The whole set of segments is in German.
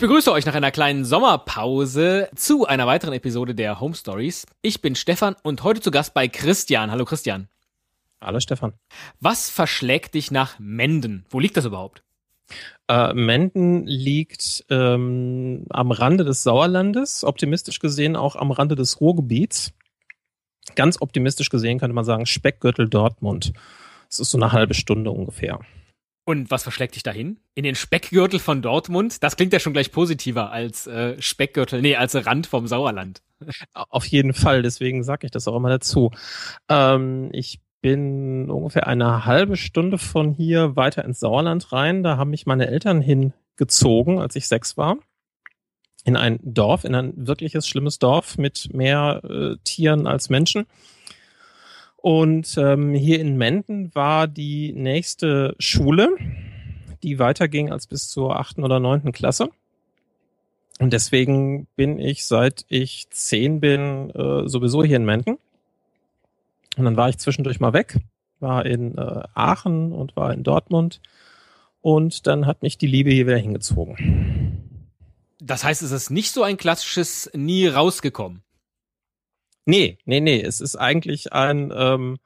Ich begrüße euch nach einer kleinen Sommerpause zu einer weiteren Episode der Home Stories. Ich bin Stefan und heute zu Gast bei Christian. Hallo Christian. Hallo Stefan. Was verschlägt dich nach Menden? Wo liegt das überhaupt? Äh, Menden liegt ähm, am Rande des Sauerlandes, optimistisch gesehen auch am Rande des Ruhrgebiets. Ganz optimistisch gesehen könnte man sagen Speckgürtel Dortmund. Das ist so eine halbe Stunde ungefähr. Und was verschlägt dich dahin? In den Speckgürtel von Dortmund? Das klingt ja schon gleich positiver als äh, Speckgürtel, nee, als Rand vom Sauerland. Auf jeden Fall, deswegen sage ich das auch immer dazu. Ähm, ich bin ungefähr eine halbe Stunde von hier weiter ins Sauerland rein. Da haben mich meine Eltern hingezogen, als ich sechs war. In ein Dorf, in ein wirkliches schlimmes Dorf mit mehr äh, Tieren als Menschen. Und ähm, hier in Menden war die nächste Schule, die weiterging als bis zur achten oder neunten Klasse. Und deswegen bin ich, seit ich zehn bin, äh, sowieso hier in Menden. Und dann war ich zwischendurch mal weg, war in äh, Aachen und war in Dortmund. Und dann hat mich die Liebe hier wieder hingezogen. Das heißt, es ist nicht so ein klassisches nie rausgekommen. Nee, nee, nee. Es ist eigentlich ein ähm,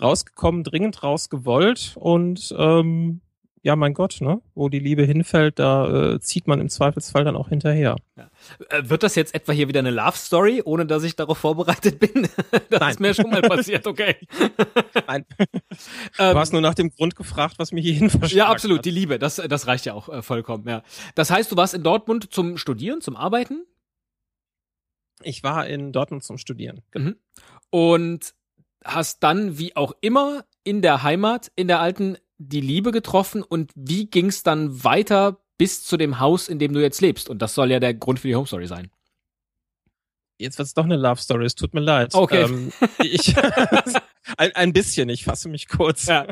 rausgekommen, dringend rausgewollt und ähm, ja, mein Gott, ne? Wo die Liebe hinfällt, da äh, zieht man im Zweifelsfall dann auch hinterher. Ja. Äh, wird das jetzt etwa hier wieder eine Love Story, ohne dass ich darauf vorbereitet bin? das Nein. ist mir schon mal passiert, okay. Nein. du ähm, hast nur nach dem Grund gefragt, was mir hierhin verschlägt. Ja, absolut, hat. die Liebe, das, das reicht ja auch äh, vollkommen, ja. Das heißt, du warst in Dortmund zum Studieren, zum Arbeiten? Ich war in Dortmund zum Studieren. Genau. Mhm. Und hast dann, wie auch immer, in der Heimat, in der alten, die Liebe getroffen und wie ging es dann weiter bis zu dem Haus, in dem du jetzt lebst? Und das soll ja der Grund für die Home Story sein. Jetzt wird es doch eine Love Story, es tut mir leid. Okay. Ähm, ich, ein, ein bisschen, ich fasse mich kurz. Ja.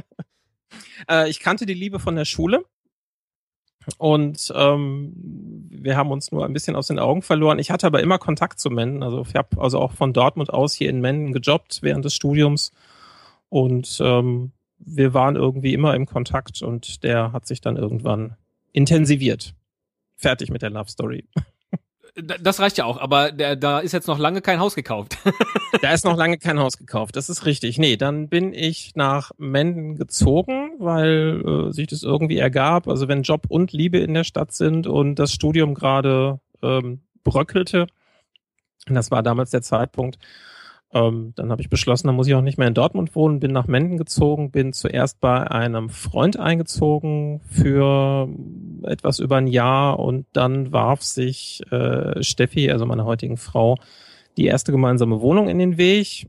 Äh, ich kannte die Liebe von der Schule und ähm, wir haben uns nur ein bisschen aus den Augen verloren. Ich hatte aber immer Kontakt zu Menden. Also ich habe also auch von Dortmund aus hier in Menden gejobbt während des Studiums. Und ähm, wir waren irgendwie immer im Kontakt und der hat sich dann irgendwann intensiviert. Fertig mit der Love Story. Das reicht ja auch, aber der, da ist jetzt noch lange kein Haus gekauft. da ist noch lange kein Haus gekauft, das ist richtig. Nee, dann bin ich nach Menden gezogen, weil äh, sich das irgendwie ergab. Also wenn Job und Liebe in der Stadt sind und das Studium gerade ähm, bröckelte, das war damals der Zeitpunkt, ähm, dann habe ich beschlossen, dann muss ich auch nicht mehr in Dortmund wohnen, bin nach Menden gezogen, bin zuerst bei einem Freund eingezogen für etwas über ein Jahr und dann warf sich äh, Steffi, also meine heutigen Frau, die erste gemeinsame Wohnung in den Weg.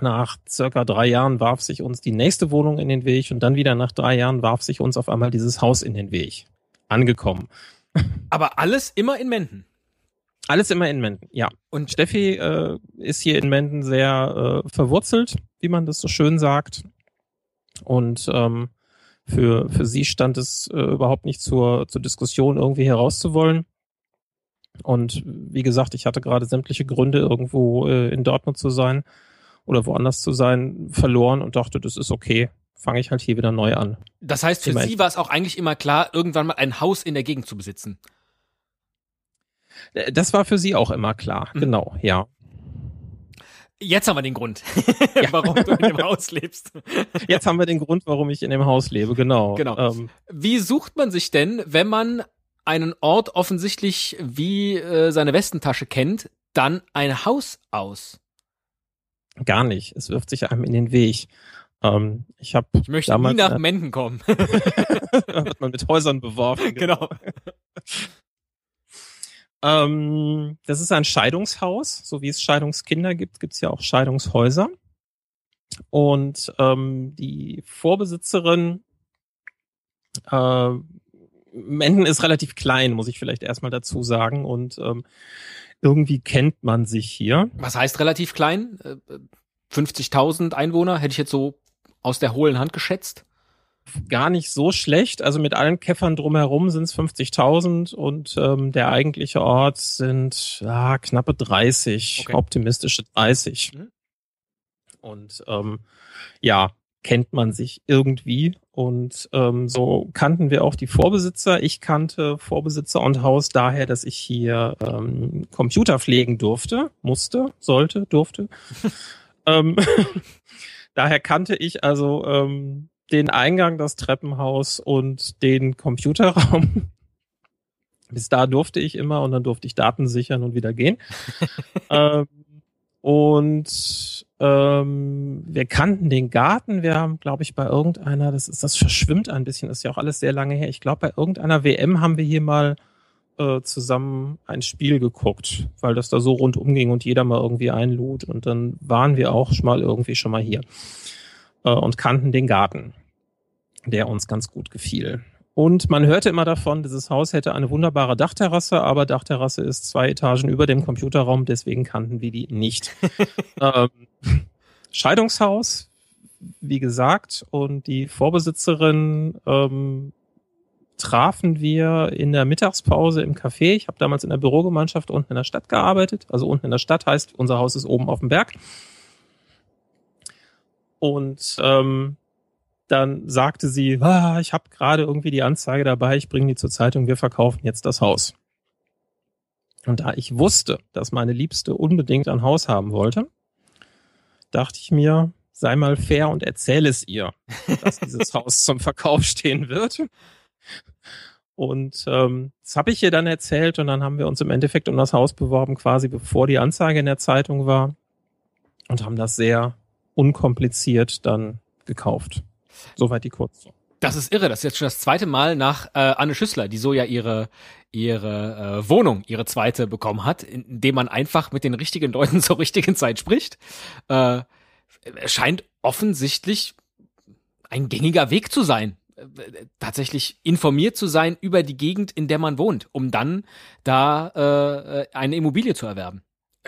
Nach circa drei Jahren warf sich uns die nächste Wohnung in den Weg und dann wieder nach drei Jahren warf sich uns auf einmal dieses Haus in den Weg. Angekommen. Aber alles immer in Menden. Alles immer in Menden, ja. Und Steffi äh, ist hier in Menden sehr äh, verwurzelt, wie man das so schön sagt. Und ähm, für, für sie stand es äh, überhaupt nicht zur, zur Diskussion, irgendwie herauszuwollen. Und wie gesagt, ich hatte gerade sämtliche Gründe, irgendwo äh, in Dortmund zu sein oder woanders zu sein, verloren und dachte, das ist okay. Fange ich halt hier wieder neu an. Das heißt, für Immerhin. sie war es auch eigentlich immer klar, irgendwann mal ein Haus in der Gegend zu besitzen. Äh, das war für sie auch immer klar, mhm. genau, ja. Jetzt haben wir den Grund, ja. warum du in dem Haus lebst. Jetzt haben wir den Grund, warum ich in dem Haus lebe, genau. Genau. Ähm, wie sucht man sich denn, wenn man einen Ort offensichtlich wie äh, seine Westentasche kennt, dann ein Haus aus? Gar nicht. Es wirft sich einem in den Weg. Ähm, ich, hab ich möchte damals, nie nach äh, Menden kommen. da wird man mit Häusern beworfen. Genau. genau. Ähm, das ist ein Scheidungshaus, so wie es Scheidungskinder gibt, gibt es ja auch Scheidungshäuser. Und ähm, die Vorbesitzerin äh, Menden ist relativ klein, muss ich vielleicht erstmal dazu sagen. Und ähm, irgendwie kennt man sich hier. Was heißt relativ klein? 50.000 äh, Einwohner hätte ich jetzt so aus der hohlen Hand geschätzt gar nicht so schlecht. Also mit allen Käffern drumherum sind es 50.000 und ähm, der eigentliche Ort sind ja, knappe 30, okay. optimistische 30. Mhm. Und ähm, ja, kennt man sich irgendwie. Und ähm, so kannten wir auch die Vorbesitzer. Ich kannte Vorbesitzer und Haus daher, dass ich hier ähm, Computer pflegen durfte, musste, sollte, durfte. ähm, daher kannte ich also ähm, den Eingang, das Treppenhaus und den Computerraum. Bis da durfte ich immer und dann durfte ich Daten sichern und wieder gehen. ähm, und ähm, wir kannten den Garten. Wir haben, glaube ich, bei irgendeiner, das ist, das verschwimmt ein bisschen, ist ja auch alles sehr lange her. Ich glaube, bei irgendeiner WM haben wir hier mal äh, zusammen ein Spiel geguckt, weil das da so rundum ging und jeder mal irgendwie einlud. Und dann waren wir auch schon mal irgendwie schon mal hier äh, und kannten den Garten, der uns ganz gut gefiel. Und man hörte immer davon, dieses Haus hätte eine wunderbare Dachterrasse, aber Dachterrasse ist zwei Etagen über dem Computerraum, deswegen kannten wir die nicht. ähm, Scheidungshaus, wie gesagt, und die Vorbesitzerin ähm, trafen wir in der Mittagspause im Café. Ich habe damals in der Bürogemeinschaft unten in der Stadt gearbeitet. Also unten in der Stadt heißt, unser Haus ist oben auf dem Berg. Und ähm, dann sagte sie, ah, ich habe gerade irgendwie die Anzeige dabei, ich bringe die zur Zeitung, wir verkaufen jetzt das Haus. Und da ich wusste, dass meine Liebste unbedingt ein Haus haben wollte, dachte ich mir, sei mal fair und erzähle es ihr, dass dieses Haus zum Verkauf stehen wird. Und ähm, das habe ich ihr dann erzählt und dann haben wir uns im Endeffekt um das Haus beworben, quasi bevor die Anzeige in der Zeitung war und haben das sehr unkompliziert dann gekauft. Soweit die kurz. Das ist irre. Das ist jetzt schon das zweite Mal nach äh, Anne Schüssler, die so ja ihre ihre äh, Wohnung, ihre zweite bekommen hat, indem man einfach mit den richtigen Leuten zur richtigen Zeit spricht. Äh, scheint offensichtlich ein gängiger Weg zu sein, äh, tatsächlich informiert zu sein über die Gegend, in der man wohnt, um dann da äh, eine Immobilie zu erwerben.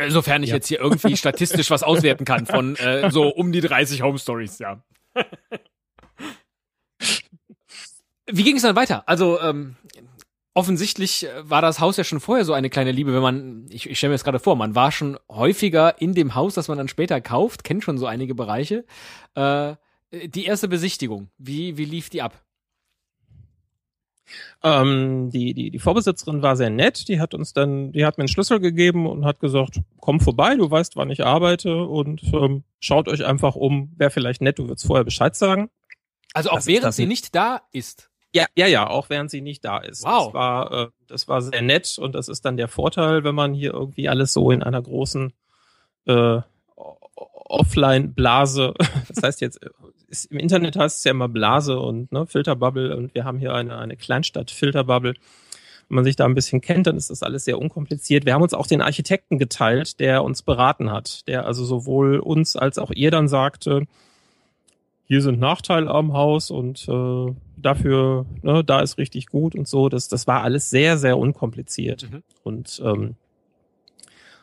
Sofern ich ja. jetzt hier irgendwie statistisch was auswerten kann von äh, so um die 30 Home Stories, ja. Wie ging es dann weiter? Also ähm, offensichtlich äh, war das Haus ja schon vorher so eine kleine Liebe, wenn man, ich, ich stelle mir das gerade vor, man war schon häufiger in dem Haus, das man dann später kauft, kennt schon so einige Bereiche. Äh, die erste Besichtigung, wie, wie lief die ab? Ähm, die, die, die Vorbesitzerin war sehr nett, die hat uns dann, die hat mir einen Schlüssel gegeben und hat gesagt, komm vorbei, du weißt, wann ich arbeite und ähm, schaut euch einfach um, wäre vielleicht nett, du würdest vorher Bescheid sagen. Also auch das während sie nicht da ist. Ja, ja, ja, auch während sie nicht da ist. Wow. Das war, äh, das war sehr nett und das ist dann der Vorteil, wenn man hier irgendwie alles so in einer großen äh, Offline-Blase, das heißt jetzt, ist, im Internet heißt es ja immer Blase und ne, Filterbubble und wir haben hier eine, eine Kleinstadt-Filterbubble. Wenn man sich da ein bisschen kennt, dann ist das alles sehr unkompliziert. Wir haben uns auch den Architekten geteilt, der uns beraten hat, der also sowohl uns als auch ihr dann sagte, hier sind Nachteile am Haus und äh, dafür, ne, da ist richtig gut und so. Das, das war alles sehr, sehr unkompliziert. Mhm. Und ähm,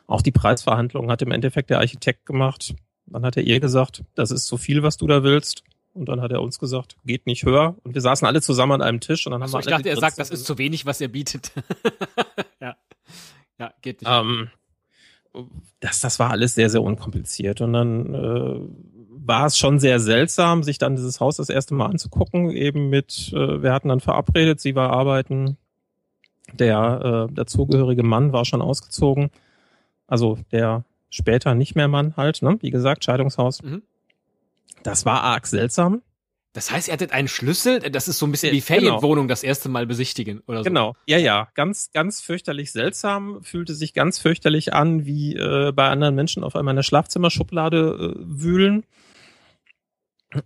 auch die Preisverhandlung hat im Endeffekt der Architekt gemacht. Dann hat er ihr gesagt, das ist zu viel, was du da willst. Und dann hat er uns gesagt, geht nicht höher. Und wir saßen alle zusammen an einem Tisch und dann haben so, wir Ich dachte, er sagt, das ist zu wenig, was er bietet. ja. Ja, geht nicht. Ähm, das, das war alles sehr, sehr unkompliziert. Und dann äh, war es schon sehr seltsam, sich dann dieses Haus das erste Mal anzugucken, eben mit, äh, wir hatten dann verabredet, sie war arbeiten, der äh, dazugehörige Mann war schon ausgezogen, also der später nicht mehr Mann halt, ne? wie gesagt, Scheidungshaus. Mhm. Das war arg seltsam. Das heißt, ihr hattet einen Schlüssel, das ist so ein bisschen wie genau. Ferienwohnung das erste Mal besichtigen oder so. Genau, ja, ja, ganz, ganz fürchterlich seltsam, fühlte sich ganz fürchterlich an, wie äh, bei anderen Menschen auf einmal in der Schlafzimmerschublade äh, wühlen.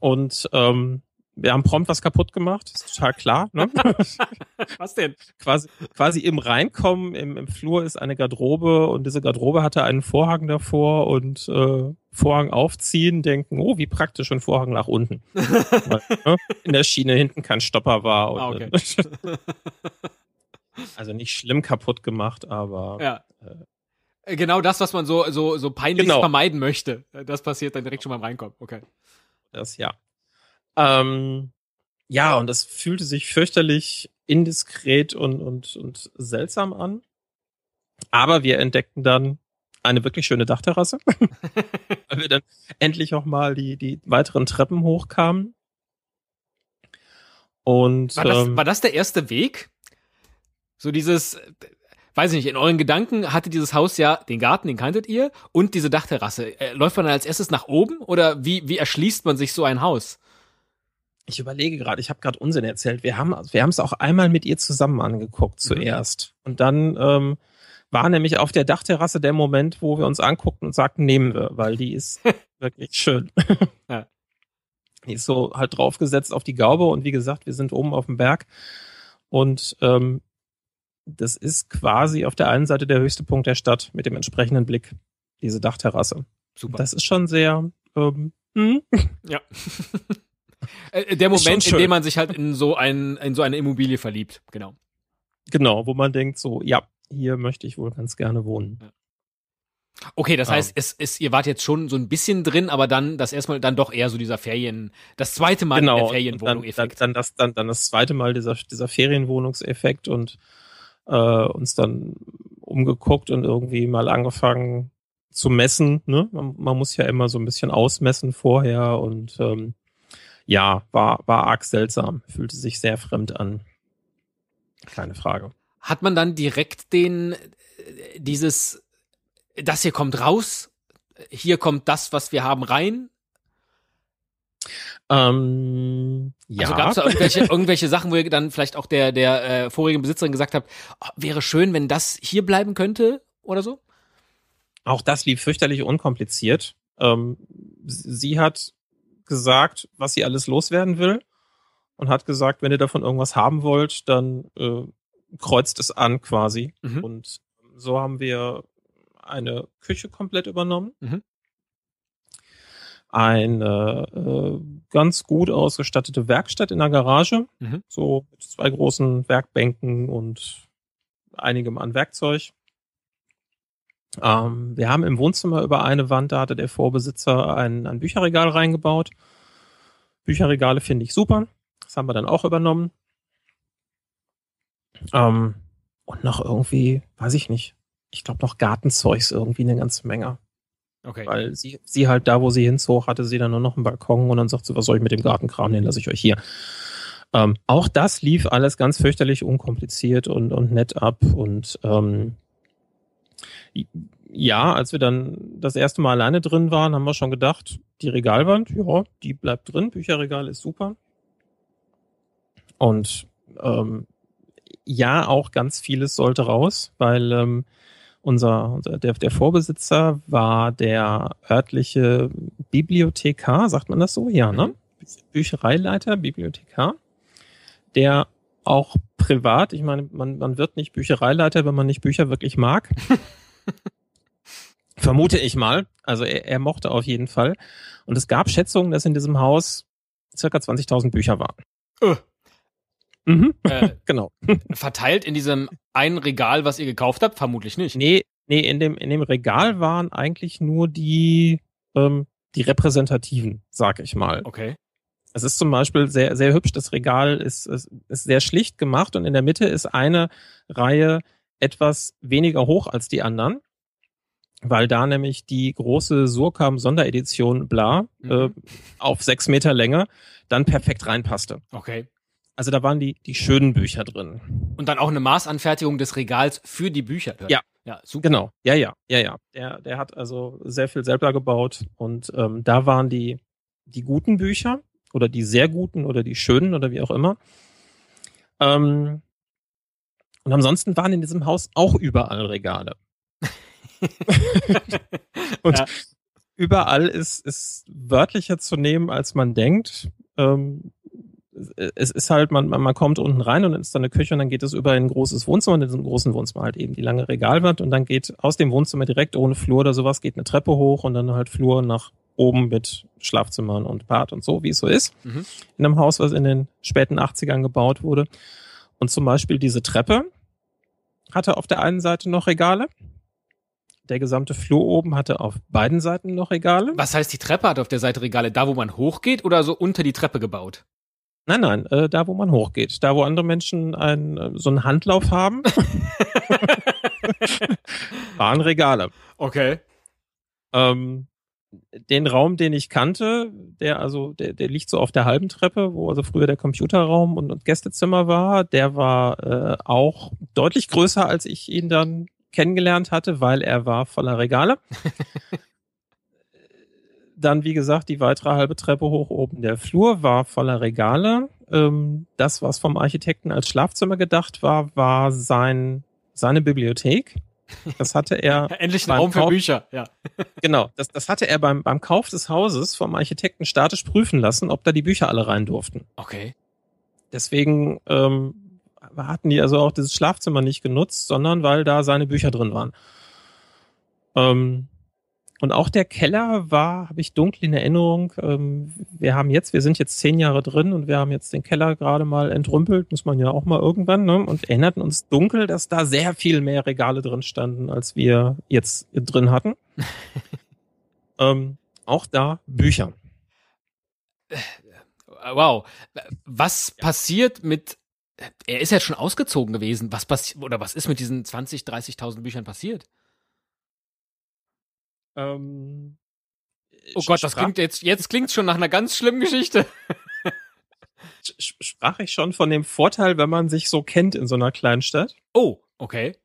Und ähm, wir haben prompt was kaputt gemacht, ist total klar. Ne? was denn? Quasi, quasi im Reinkommen, im, im Flur ist eine Garderobe und diese Garderobe hatte einen Vorhang davor und äh, Vorhang aufziehen, denken, oh, wie praktisch, ein Vorhang nach unten. Weil, ne? In der Schiene hinten kein Stopper war. Und, ah, okay. also nicht schlimm kaputt gemacht, aber ja. Äh, genau das, was man so, so, so peinlich genau. vermeiden möchte. Das passiert dann direkt schon beim Reinkommen. Okay das, ja. Ähm, ja, und das fühlte sich fürchterlich indiskret und, und, und seltsam an. Aber wir entdeckten dann eine wirklich schöne Dachterrasse, weil wir dann endlich auch mal die, die weiteren Treppen hochkamen. Und war das, ähm, war das der erste Weg? So dieses, weiß ich nicht, in euren Gedanken hatte dieses Haus ja den Garten, den kanntet ihr, und diese Dachterrasse. Äh, läuft man dann als erstes nach oben oder wie, wie erschließt man sich so ein Haus? Ich überlege gerade, ich habe gerade Unsinn erzählt. Wir haben wir haben es auch einmal mit ihr zusammen angeguckt Mhm. zuerst. Und dann ähm, war nämlich auf der Dachterrasse der Moment, wo wir uns anguckten und sagten, nehmen wir, weil die ist wirklich schön. Ja. Die ist so halt draufgesetzt auf die Gaube und wie gesagt, wir sind oben auf dem Berg und ähm, das ist quasi auf der einen Seite der höchste Punkt der Stadt mit dem entsprechenden Blick, diese Dachterrasse. Super. Das ist schon sehr ähm, hm, ja. Äh, der Ist schon Moment, in dem man sich halt in so ein, in so eine Immobilie verliebt. Genau. genau, wo man denkt so, ja, hier möchte ich wohl ganz gerne wohnen. Okay, das heißt, es, es, ihr wart jetzt schon so ein bisschen drin, aber dann das erstmal dann doch eher so dieser Ferien, das zweite Mal in der Genau, und dann, Ferienwohnung-Effekt. dann, das, dann, dann das zweite Mal dieser, dieser Ferienwohnungseffekt und äh, uns dann umgeguckt und irgendwie mal angefangen zu messen. Ne? Man, man muss ja immer so ein bisschen ausmessen vorher und ähm, ja, war, war arg seltsam, fühlte sich sehr fremd an. Keine Frage. Hat man dann direkt den, dieses, das hier kommt raus, hier kommt das, was wir haben, rein? Ähm, ja, Also gab es da irgendwelche, irgendwelche Sachen, wo ihr dann vielleicht auch der, der äh, vorigen Besitzerin gesagt habt, oh, wäre schön, wenn das hier bleiben könnte oder so? Auch das lief fürchterlich unkompliziert. Ähm, sie sie hat gesagt, was sie alles loswerden will und hat gesagt, wenn ihr davon irgendwas haben wollt, dann äh, kreuzt es an quasi. Mhm. Und so haben wir eine Küche komplett übernommen. Mhm. Eine äh, ganz gut ausgestattete Werkstatt in der Garage, Mhm. so mit zwei großen Werkbänken und einigem an Werkzeug. Ähm, wir haben im Wohnzimmer über eine Wand, da hatte der Vorbesitzer ein, ein Bücherregal reingebaut. Bücherregale finde ich super. Das haben wir dann auch übernommen. Ähm, und noch irgendwie, weiß ich nicht. Ich glaube noch Gartenzeugs irgendwie eine ganze Menge. Okay. Weil sie, sie halt da, wo sie hinzog, hatte sie dann nur noch einen Balkon und dann sagt sie, was soll ich mit dem Gartenkram, den lasse ich euch hier. Ähm, auch das lief alles ganz fürchterlich unkompliziert und, und nett ab und ähm, ja, als wir dann das erste Mal alleine drin waren, haben wir schon gedacht, die Regalwand, ja, die bleibt drin, Bücherregal ist super. Und ähm, ja, auch ganz vieles sollte raus, weil ähm, unser, unser der, der Vorbesitzer war der örtliche Bibliothekar, sagt man das so? Ja, ne? Büchereileiter, Bibliothekar, der auch privat, ich meine, man, man wird nicht Büchereileiter, wenn man nicht Bücher wirklich mag. Vermute ich mal. Also er, er mochte auf jeden Fall. Und es gab Schätzungen, dass in diesem Haus circa 20.000 Bücher waren. Äh. Mhm, Äh, genau. verteilt in diesem einen Regal, was ihr gekauft habt? Vermutlich nicht. Nee, nee, in dem, in dem Regal waren eigentlich nur die, ähm, die repräsentativen, sag ich mal. Okay. Es ist zum Beispiel sehr, sehr hübsch. Das Regal ist, ist, ist sehr schlicht gemacht und in der Mitte ist eine Reihe etwas weniger hoch als die anderen, weil da nämlich die große Surkam Sonderedition bla Mhm. äh, auf sechs Meter Länge dann perfekt reinpasste. Okay. Also da waren die, die schönen Bücher drin. Und dann auch eine Maßanfertigung des Regals für die Bücher. Ja. Ja, super. Genau, ja, ja, ja, ja. Der, der hat also sehr viel selber gebaut und ähm, da waren die, die guten Bücher oder die sehr guten oder die schönen oder wie auch immer. Ähm, und ansonsten waren in diesem Haus auch überall Regale. und Ja. überall ist, ist wörtlicher zu nehmen, als man denkt. Ähm, es ist halt, man, man kommt unten rein und dann ist da eine Küche und dann geht es über ein großes Wohnzimmer und in diesem großen Wohnzimmer halt eben die lange Regalwand und dann geht aus dem Wohnzimmer direkt ohne Flur oder sowas geht eine Treppe hoch und dann halt Flur nach oben mit Schlafzimmern und Bad und so, wie es so ist. Mhm. In einem Haus, was in den späten 80ern gebaut wurde. Und zum Beispiel diese Treppe hatte auf der einen Seite noch Regale. Der gesamte Flur oben hatte auf beiden Seiten noch Regale. Was heißt, die Treppe hat auf der Seite Regale? Da, wo man hochgeht oder so unter die Treppe gebaut? Nein, nein, äh, da wo man hochgeht. Da wo andere Menschen einen, äh, so einen Handlauf haben. waren Regale. Okay. Ähm, den Raum, den ich kannte, der also, der, der liegt so auf der halben Treppe, wo also früher der Computerraum und, und Gästezimmer war, der war äh, auch deutlich größer, als ich ihn dann kennengelernt hatte, weil er war voller Regale. dann, wie gesagt, die weitere halbe Treppe hoch oben. Der Flur war voller Regale. Ähm, das, was vom Architekten als Schlafzimmer gedacht war, war sein, seine Bibliothek. Das hatte er. Endlich ein Raum für Bücher, ja. genau, das, das hatte er beim, beim Kauf des Hauses vom Architekten statisch prüfen lassen, ob da die Bücher alle rein durften. Okay. Deswegen ähm, hatten die also auch dieses Schlafzimmer nicht genutzt, sondern weil da seine Bücher drin waren. Ähm, und auch der Keller war, habe ich dunkel in Erinnerung. Ähm, wir haben jetzt, wir sind jetzt zehn Jahre drin und wir haben jetzt den Keller gerade mal entrümpelt, muss man ja auch mal irgendwann, ne? Und erinnerten uns dunkel, dass da sehr viel mehr Regale drin standen, als wir jetzt drin hatten. ähm, auch da Bücher. Wow. Was passiert mit er ist ja schon ausgezogen gewesen. Was passiert oder was ist mit diesen 20, 30.000 Büchern passiert? Ähm, oh Gott, das klingt jetzt, jetzt klingt schon nach einer ganz schlimmen Geschichte. Sprach ich schon von dem Vorteil, wenn man sich so kennt in so einer kleinen Stadt? Oh, okay.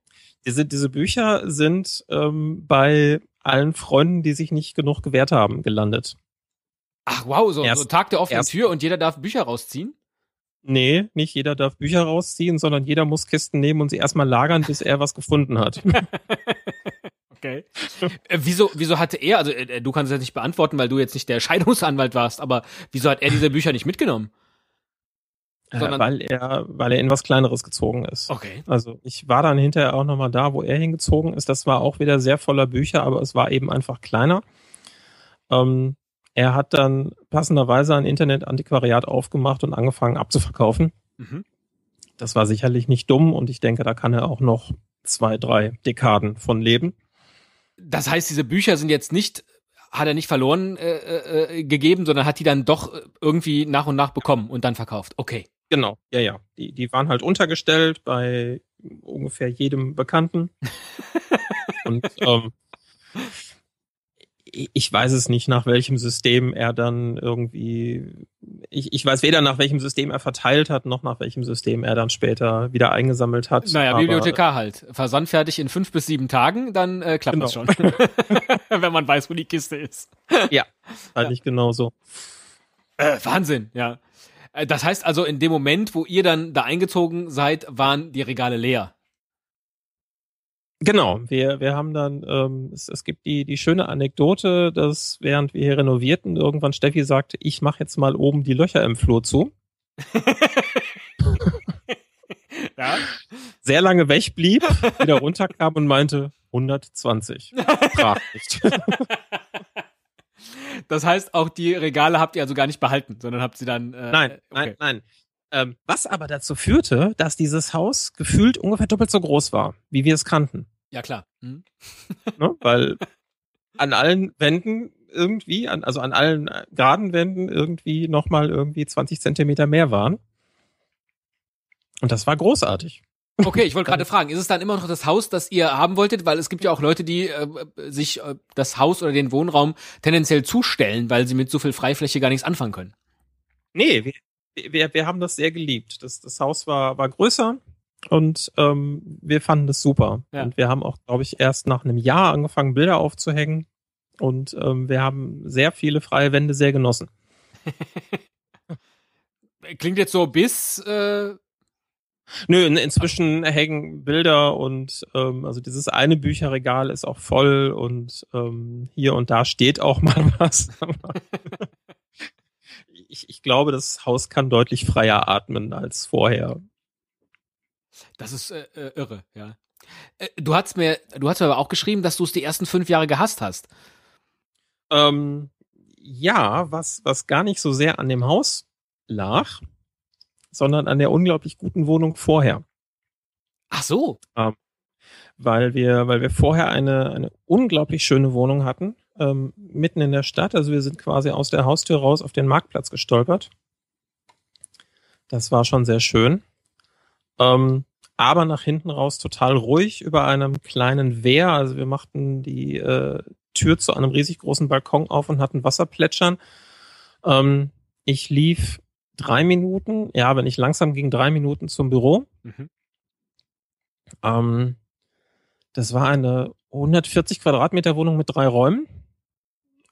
Diese, diese Bücher sind ähm, bei allen Freunden, die sich nicht genug gewehrt haben, gelandet. Ach wow, so, erst, so Tag der offenen Tür und jeder darf Bücher rausziehen? Nee, nicht jeder darf Bücher rausziehen, sondern jeder muss Kisten nehmen und sie erstmal lagern, bis er was gefunden hat. okay. Äh, wieso, wieso hatte er, also äh, du kannst es jetzt nicht beantworten, weil du jetzt nicht der Scheidungsanwalt warst, aber wieso hat er diese Bücher nicht mitgenommen? Äh, weil er, weil er in was Kleineres gezogen ist. Okay. Also ich war dann hinterher auch nochmal da, wo er hingezogen ist. Das war auch wieder sehr voller Bücher, aber es war eben einfach kleiner. Ähm, er hat dann passenderweise ein Internet-Antiquariat aufgemacht und angefangen abzuverkaufen. Mhm. Das war sicherlich nicht dumm und ich denke, da kann er auch noch zwei, drei Dekaden von leben. Das heißt, diese Bücher sind jetzt nicht, hat er nicht verloren äh, äh, gegeben, sondern hat die dann doch irgendwie nach und nach bekommen und dann verkauft. Okay. Genau, ja, ja. Die, die waren halt untergestellt bei ungefähr jedem Bekannten. und ähm, ich weiß es nicht, nach welchem System er dann irgendwie, ich, ich weiß weder nach welchem System er verteilt hat, noch nach welchem System er dann später wieder eingesammelt hat. Naja, Bibliothekar halt. Versandfertig in fünf bis sieben Tagen, dann äh, klappt genau. das schon. Wenn man weiß, wo die Kiste ist. ja, eigentlich ja. genauso. Äh, Wahnsinn, ja. Äh, das heißt also, in dem Moment, wo ihr dann da eingezogen seid, waren die Regale leer. Genau, wir, wir haben dann, ähm, es, es gibt die, die schöne Anekdote, dass während wir hier renovierten, irgendwann Steffi sagte, ich mache jetzt mal oben die Löcher im Flur zu. ja. Sehr lange wegblieb, wieder runterkam und meinte 120. Brach nicht. das heißt, auch die Regale habt ihr also gar nicht behalten, sondern habt sie dann. Äh, nein, okay. nein, nein. Ähm, was aber dazu führte, dass dieses Haus gefühlt ungefähr doppelt so groß war, wie wir es kannten. Ja, klar. Hm. Ne? Weil an allen Wänden irgendwie, an, also an allen äh, geraden Wänden irgendwie nochmal irgendwie 20 Zentimeter mehr waren. Und das war großartig. Okay, ich wollte gerade fragen, ist es dann immer noch das Haus, das ihr haben wolltet? Weil es gibt ja auch Leute, die äh, sich äh, das Haus oder den Wohnraum tendenziell zustellen, weil sie mit so viel Freifläche gar nichts anfangen können. Nee, wir, wir, wir haben das sehr geliebt. Das, das Haus war, war größer und ähm, wir fanden es super. Ja. Und wir haben auch, glaube ich, erst nach einem Jahr angefangen, Bilder aufzuhängen. Und ähm, wir haben sehr viele freie Wände sehr genossen. Klingt jetzt so bis. Äh Nö, inzwischen hängen Bilder und ähm, also dieses eine Bücherregal ist auch voll und ähm, hier und da steht auch mal was ich, ich glaube, das Haus kann deutlich freier atmen als vorher. Das ist äh, äh, irre, ja. Äh, du hast mir, du hast mir aber auch geschrieben, dass du es die ersten fünf Jahre gehasst hast. Ähm, ja, was, was gar nicht so sehr an dem Haus lag, sondern an der unglaublich guten Wohnung vorher. Ach so. Ähm, weil wir, weil wir vorher eine, eine unglaublich schöne Wohnung hatten, ähm, mitten in der Stadt. Also wir sind quasi aus der Haustür raus auf den Marktplatz gestolpert. Das war schon sehr schön. Ähm, aber nach hinten raus total ruhig über einem kleinen Wehr. Also wir machten die äh, Tür zu einem riesig großen Balkon auf und hatten Wasser plätschern. Ähm, ich lief drei Minuten, ja, wenn ich langsam ging, drei Minuten zum Büro. Mhm. Ähm, das war eine 140 Quadratmeter Wohnung mit drei Räumen.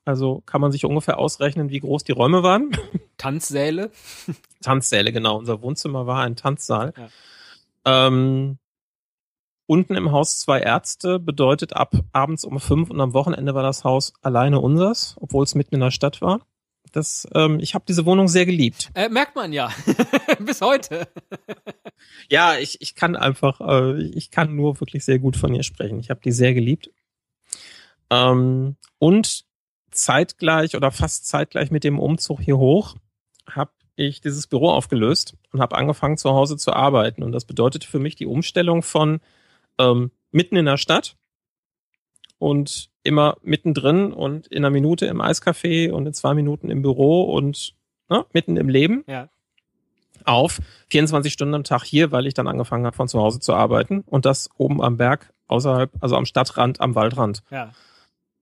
Also kann man sich ungefähr ausrechnen, wie groß die Räume waren. Tanzsäle? Tanzsäle, genau. Unser Wohnzimmer war ein Tanzsaal. Ja. Ähm, unten im Haus zwei Ärzte bedeutet ab abends um fünf und am Wochenende war das Haus alleine unsers, obwohl es mitten in der Stadt war. Das, ähm, ich habe diese Wohnung sehr geliebt. Äh, merkt man ja. Bis heute. ja, ich, ich kann einfach, äh, ich kann nur wirklich sehr gut von ihr sprechen. Ich habe die sehr geliebt. Ähm, und zeitgleich oder fast zeitgleich mit dem Umzug hier hoch habe ich dieses Büro aufgelöst und habe angefangen zu Hause zu arbeiten. Und das bedeutete für mich die Umstellung von ähm, mitten in der Stadt und immer mittendrin und in einer Minute im Eiscafé und in zwei Minuten im Büro und ne, mitten im Leben. Ja. Auf 24 Stunden am Tag hier, weil ich dann angefangen habe, von zu Hause zu arbeiten und das oben am Berg, außerhalb, also am Stadtrand, am Waldrand. Ja.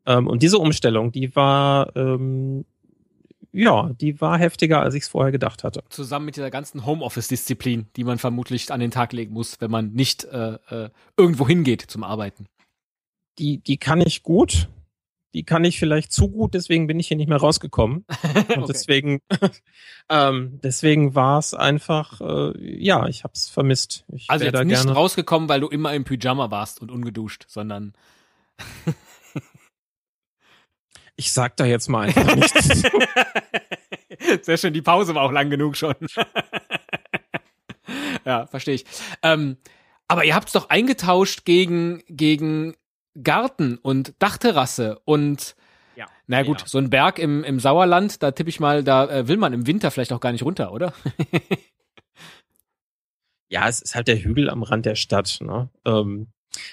Ähm, und diese Umstellung, die war ähm, ja, die war heftiger, als ich es vorher gedacht hatte. Zusammen mit dieser ganzen Homeoffice-Disziplin, die man vermutlich an den Tag legen muss, wenn man nicht äh, äh, irgendwo hingeht zum Arbeiten die, die kann ich gut. Die kann ich vielleicht zu gut, deswegen bin ich hier nicht mehr rausgekommen. Und okay. deswegen, ähm, deswegen war es einfach, äh, ja, ich habe es vermisst. Ich also jetzt nicht rausgekommen, weil du immer im Pyjama warst und ungeduscht, sondern Ich sag da jetzt mal einfach nichts. Sehr schön, die Pause war auch lang genug schon. ja, verstehe ich. Ähm, aber ihr habt es doch eingetauscht gegen, gegen Garten und Dachterrasse und ja. Na gut, ja. so ein Berg im, im Sauerland, da tippe ich mal, da äh, will man im Winter vielleicht auch gar nicht runter, oder? ja, es ist halt der Hügel am Rand der Stadt. Ne? Ähm,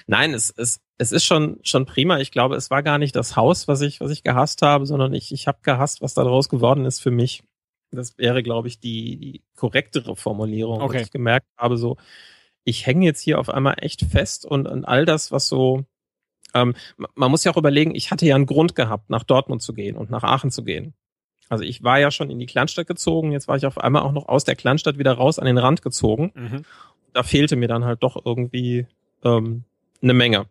nein, es, es, es ist schon, schon prima. Ich glaube, es war gar nicht das Haus, was ich, was ich gehasst habe, sondern ich, ich habe gehasst, was daraus geworden ist für mich. Das wäre, glaube ich, die, die korrektere Formulierung, okay. ich gemerkt habe, so, ich hänge jetzt hier auf einmal echt fest und an all das, was so ähm, man muss ja auch überlegen, ich hatte ja einen Grund gehabt, nach Dortmund zu gehen und nach Aachen zu gehen. Also ich war ja schon in die Kleinstadt gezogen, jetzt war ich auf einmal auch noch aus der Kleinstadt wieder raus an den Rand gezogen. Mhm. Da fehlte mir dann halt doch irgendwie ähm, eine Menge.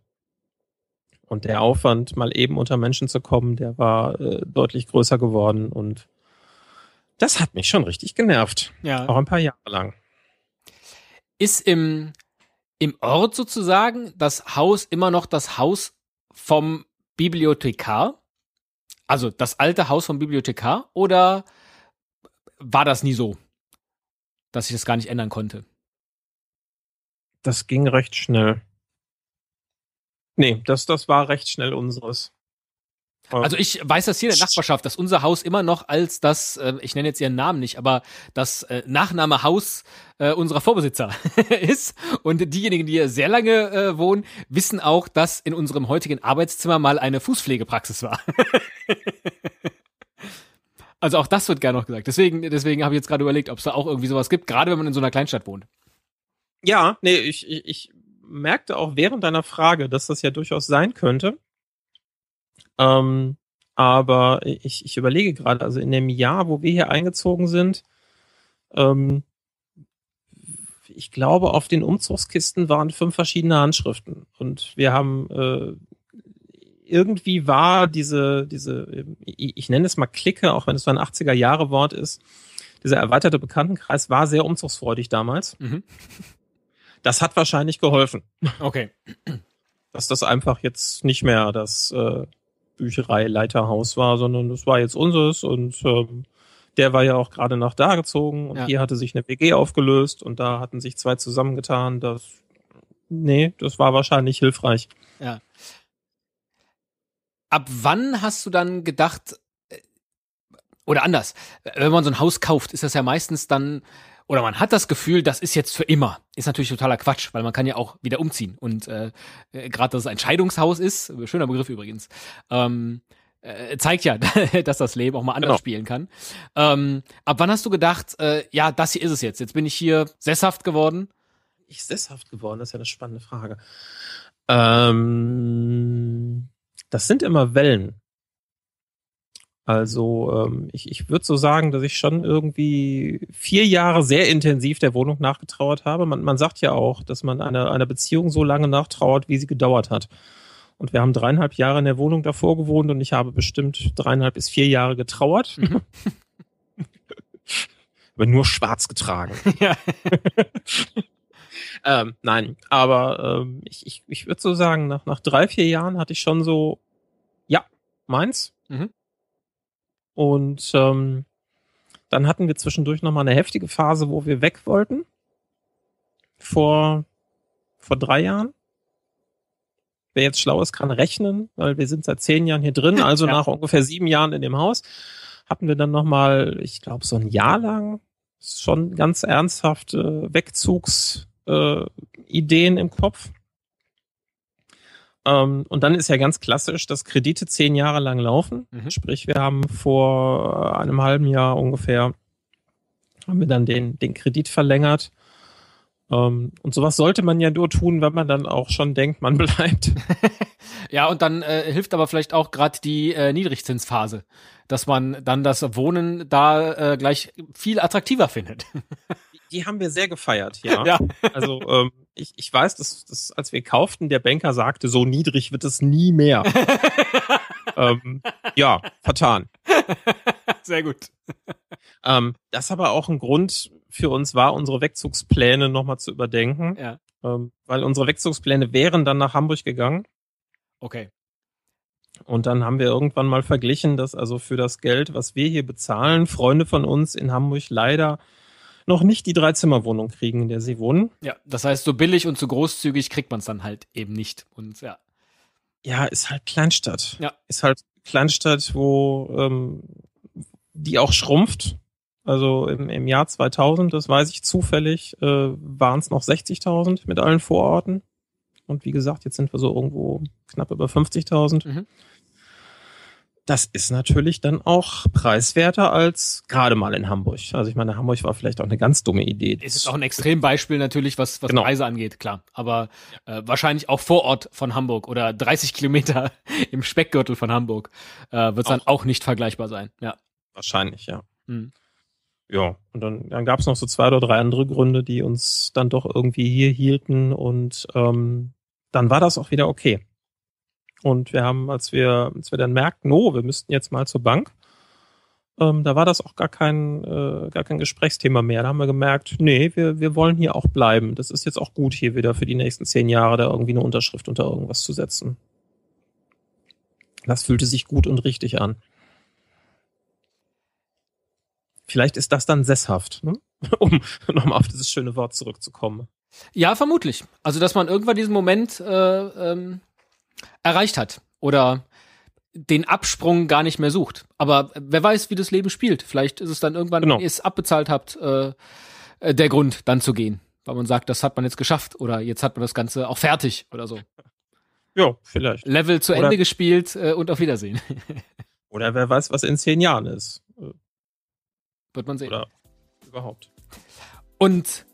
Und der Aufwand, mal eben unter Menschen zu kommen, der war äh, deutlich größer geworden und das hat mich schon richtig genervt. Ja. Auch ein paar Jahre lang. Ist im, im Ort sozusagen das Haus immer noch das Haus vom Bibliothekar? Also das alte Haus vom Bibliothekar? Oder war das nie so, dass ich das gar nicht ändern konnte? Das ging recht schnell. Nee, das, das war recht schnell unseres. Also ich weiß das hier in der Nachbarschaft, dass unser Haus immer noch als das, äh, ich nenne jetzt ihren Namen nicht, aber das äh, Nachnamehaus äh, unserer Vorbesitzer ist. Und diejenigen, die hier sehr lange äh, wohnen, wissen auch, dass in unserem heutigen Arbeitszimmer mal eine Fußpflegepraxis war. also auch das wird gerne noch gesagt. Deswegen, deswegen habe ich jetzt gerade überlegt, ob es da auch irgendwie sowas gibt, gerade wenn man in so einer Kleinstadt wohnt. Ja, nee, ich, ich, ich merkte auch während deiner Frage, dass das ja durchaus sein könnte. Ähm, aber ich, ich überlege gerade, also in dem Jahr, wo wir hier eingezogen sind, ähm, ich glaube, auf den Umzugskisten waren fünf verschiedene Handschriften. Und wir haben äh, irgendwie war diese, diese, ich, nenne es mal Clique, auch wenn es so ein 80er Jahre Wort ist, dieser erweiterte Bekanntenkreis war sehr umzugsfreudig damals. Mhm. Das hat wahrscheinlich geholfen. Okay. Dass das einfach jetzt nicht mehr das äh, Bücherei-Leiterhaus war, sondern das war jetzt unseres und ähm, der war ja auch gerade nach da gezogen und ja. hier hatte sich eine WG aufgelöst und da hatten sich zwei zusammengetan. Das, nee, das war wahrscheinlich hilfreich. Ja. Ab wann hast du dann gedacht, äh, oder anders, wenn man so ein Haus kauft, ist das ja meistens dann oder man hat das Gefühl, das ist jetzt für immer. Ist natürlich totaler Quatsch, weil man kann ja auch wieder umziehen. Und äh, äh gerade, dass es ein Scheidungshaus ist, schöner Begriff übrigens, ähm, äh, zeigt ja, dass das Leben auch mal anders genau. spielen kann. Ähm, ab wann hast du gedacht, äh, ja, das hier ist es jetzt. Jetzt bin ich hier sesshaft geworden. ich sesshaft geworden? Das ist ja eine spannende Frage. Ähm, das sind immer Wellen. Also ähm, ich, ich würde so sagen, dass ich schon irgendwie vier Jahre sehr intensiv der Wohnung nachgetrauert habe. Man, man sagt ja auch, dass man einer eine Beziehung so lange nachtrauert, wie sie gedauert hat. Und wir haben dreieinhalb Jahre in der Wohnung davor gewohnt und ich habe bestimmt dreieinhalb bis vier Jahre getrauert. Mhm. Aber nur schwarz getragen. Ja. ähm, nein, aber ähm, ich, ich, ich würde so sagen, nach, nach drei, vier Jahren hatte ich schon so, ja, meins. Mhm. Und ähm, dann hatten wir zwischendurch nochmal eine heftige Phase, wo wir weg wollten. Vor, vor drei Jahren. Wer jetzt schlau ist, kann rechnen, weil wir sind seit zehn Jahren hier drin, also ja. nach ungefähr sieben Jahren in dem Haus, hatten wir dann nochmal, ich glaube, so ein Jahr lang schon ganz ernsthafte Wegzugsideen äh, im Kopf. Ähm, und dann ist ja ganz klassisch, dass Kredite zehn Jahre lang laufen. Mhm. Sprich, wir haben vor einem halben Jahr ungefähr haben wir dann den, den Kredit verlängert. Ähm, und sowas sollte man ja nur tun, wenn man dann auch schon denkt, man bleibt. ja, und dann äh, hilft aber vielleicht auch gerade die äh, Niedrigzinsphase, dass man dann das Wohnen da äh, gleich viel attraktiver findet. die haben wir sehr gefeiert, ja. ja. Also ähm, ich, ich weiß, dass, dass als wir kauften, der Banker sagte, so niedrig wird es nie mehr. ähm, ja, vertan. Sehr gut. Ähm, das aber auch ein Grund für uns war, unsere Wegzugspläne nochmal zu überdenken. Ja. Ähm, weil unsere Wegzugspläne wären dann nach Hamburg gegangen. Okay. Und dann haben wir irgendwann mal verglichen, dass also für das Geld, was wir hier bezahlen, Freunde von uns in Hamburg leider noch nicht die Dreizimmerwohnung kriegen, in der sie wohnen. Ja, das heißt, so billig und so großzügig kriegt man es dann halt eben nicht. Und ja. Ja, ist halt Kleinstadt. Ja. Ist halt Kleinstadt, wo ähm, die auch schrumpft. Also im, im Jahr 2000, das weiß ich zufällig, äh, waren es noch 60.000 mit allen Vororten. Und wie gesagt, jetzt sind wir so irgendwo knapp über 50.000. Mhm das ist natürlich dann auch preiswerter als gerade mal in Hamburg. Also ich meine, Hamburg war vielleicht auch eine ganz dumme Idee. Es ist auch ein Extrembeispiel natürlich, was, was genau. Preise angeht, klar. Aber äh, wahrscheinlich auch vor Ort von Hamburg oder 30 Kilometer im Speckgürtel von Hamburg äh, wird es dann auch nicht vergleichbar sein. Ja. Wahrscheinlich, ja. Mhm. Ja, und dann, dann gab es noch so zwei oder drei andere Gründe, die uns dann doch irgendwie hier hielten und ähm, dann war das auch wieder okay. Und wir haben, als wir, als wir dann merkten, oh, wir müssten jetzt mal zur Bank, ähm, da war das auch gar kein, äh, gar kein Gesprächsthema mehr. Da haben wir gemerkt, nee, wir, wir wollen hier auch bleiben. Das ist jetzt auch gut, hier wieder für die nächsten zehn Jahre da irgendwie eine Unterschrift unter irgendwas zu setzen. Das fühlte sich gut und richtig an. Vielleicht ist das dann sesshaft, ne? um nochmal auf dieses schöne Wort zurückzukommen. Ja, vermutlich. Also, dass man irgendwann diesen Moment äh, ähm, erreicht hat oder den Absprung gar nicht mehr sucht. Aber wer weiß, wie das Leben spielt. Vielleicht ist es dann irgendwann, genau. wenn ihr es abbezahlt habt, äh, äh, der Grund, dann zu gehen. Weil man sagt, das hat man jetzt geschafft oder jetzt hat man das Ganze auch fertig oder so. Ja, vielleicht. Level zu oder Ende gespielt äh, und auf Wiedersehen. oder wer weiß, was in zehn Jahren ist. Wird man sehen. Oder überhaupt. Und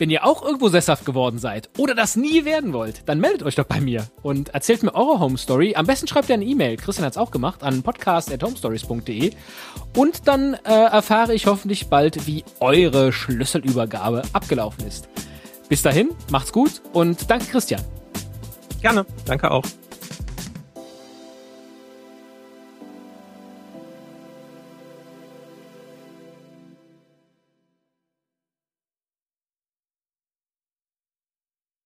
wenn ihr auch irgendwo sesshaft geworden seid oder das nie werden wollt, dann meldet euch doch bei mir und erzählt mir eure Home Story. Am besten schreibt ihr eine E-Mail. Christian hat es auch gemacht an podcast.homestories.de. Und dann äh, erfahre ich hoffentlich bald, wie eure Schlüsselübergabe abgelaufen ist. Bis dahin, macht's gut und danke Christian. Gerne, danke auch.